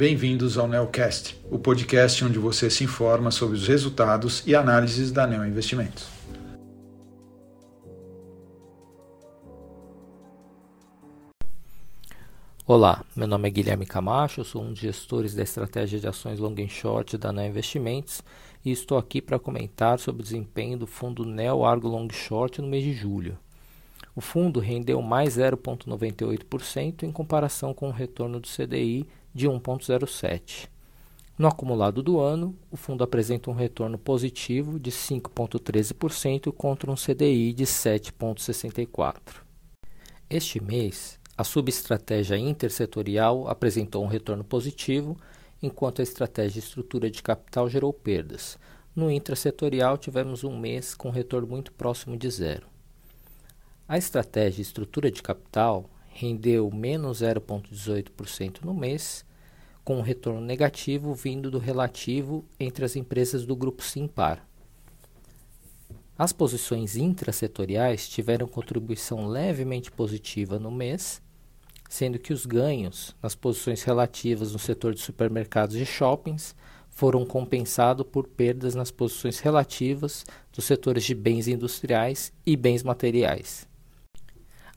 bem-vindos ao Neocast, o podcast onde você se informa sobre os resultados e análises da Neo Investimentos. Olá, meu nome é Guilherme Camacho, sou um dos gestores da estratégia de ações long and short da Neo Investimentos e estou aqui para comentar sobre o desempenho do fundo Neo Argo Long Short no mês de julho. O fundo rendeu mais 0,98% em comparação com o retorno do CDI de 1,07%. No acumulado do ano, o fundo apresenta um retorno positivo de 5,13% contra um CDI de 7,64%. Este mês, a subestratégia intersetorial apresentou um retorno positivo, enquanto a estratégia estrutura de capital gerou perdas. No intrasetorial, tivemos um mês com retorno muito próximo de zero. A estratégia estrutura de capital rendeu menos 0,18% no mês, com um retorno negativo vindo do relativo entre as empresas do grupo Simpar. As posições intrasetoriais tiveram contribuição levemente positiva no mês, sendo que os ganhos nas posições relativas no setor de supermercados e shoppings foram compensados por perdas nas posições relativas dos setores de bens industriais e bens materiais.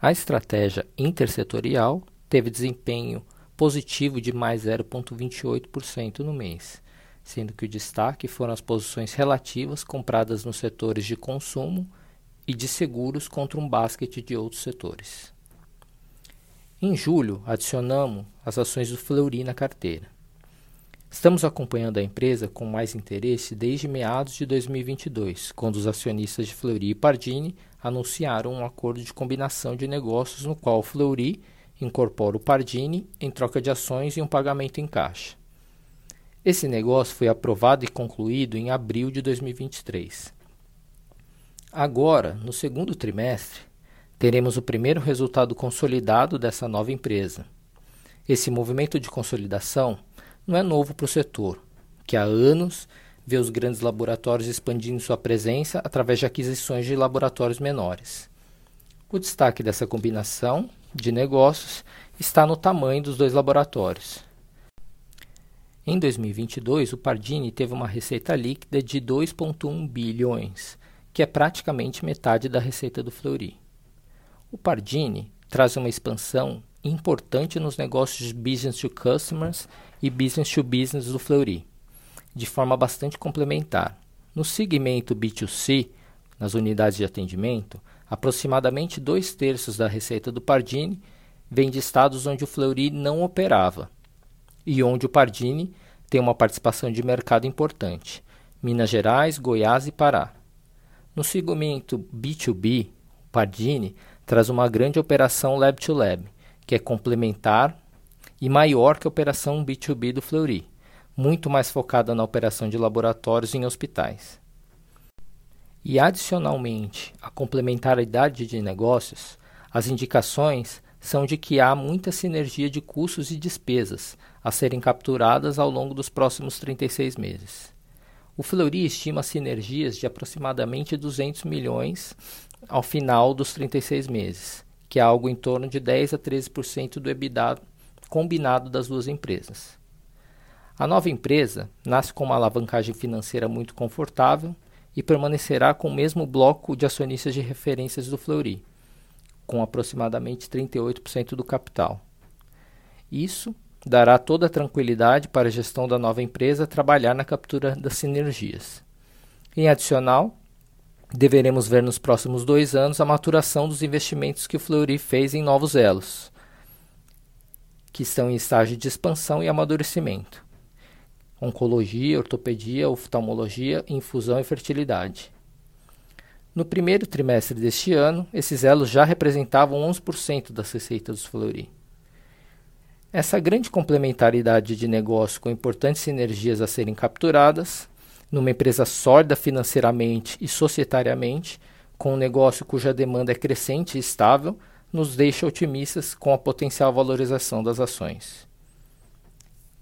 A estratégia intersetorial teve desempenho positivo de mais 0,28% no mês, sendo que o destaque foram as posições relativas compradas nos setores de consumo e de seguros contra um basquete de outros setores. Em julho, adicionamos as ações do Fleury na carteira. Estamos acompanhando a empresa com mais interesse desde meados de 2022, quando os acionistas de Fleury e Pardini anunciaram um acordo de combinação de negócios no qual Fleury incorpora o Pardini em troca de ações e um pagamento em caixa. Esse negócio foi aprovado e concluído em abril de 2023. Agora, no segundo trimestre, teremos o primeiro resultado consolidado dessa nova empresa. Esse movimento de consolidação não é novo para o setor, que há anos vê os grandes laboratórios expandindo sua presença através de aquisições de laboratórios menores. O destaque dessa combinação de negócios está no tamanho dos dois laboratórios. Em 2022, o Pardini teve uma receita líquida de 2,1 bilhões, que é praticamente metade da receita do Fleury. O Pardini traz uma expansão importante nos negócios de business to customers e business to business do Fleury, de forma bastante complementar. No segmento B2C, nas unidades de atendimento, Aproximadamente dois terços da receita do Pardini vem de estados onde o Fleury não operava e onde o Pardini tem uma participação de mercado importante: Minas Gerais, Goiás e Pará. No segmento B2B, o Pardini traz uma grande operação Lab to Lab, que é complementar e maior que a operação B2B do Fleury, muito mais focada na operação de laboratórios em hospitais. E, adicionalmente, a complementaridade de negócios, as indicações são de que há muita sinergia de custos e despesas a serem capturadas ao longo dos próximos 36 meses. O Fleury estima sinergias de aproximadamente 200 milhões ao final dos 36 meses, que é algo em torno de 10 a 13% do EBITDA combinado das duas empresas. A nova empresa nasce com uma alavancagem financeira muito confortável e permanecerá com o mesmo bloco de acionistas de referências do Fleury, com aproximadamente 38% do capital. Isso dará toda a tranquilidade para a gestão da nova empresa trabalhar na captura das sinergias. Em adicional, deveremos ver nos próximos dois anos a maturação dos investimentos que o Fleury fez em novos elos, que estão em estágio de expansão e amadurecimento oncologia, ortopedia, oftalmologia, infusão e fertilidade. No primeiro trimestre deste ano, esses elos já representavam 11% das receitas dos Fleury. Essa grande complementaridade de negócio com importantes sinergias a serem capturadas, numa empresa sólida financeiramente e societariamente, com um negócio cuja demanda é crescente e estável, nos deixa otimistas com a potencial valorização das ações.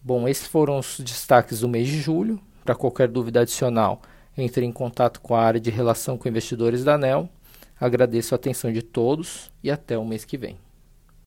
Bom, esses foram os destaques do mês de julho. Para qualquer dúvida adicional, entre em contato com a área de relação com investidores da ANEL. Agradeço a atenção de todos e até o mês que vem.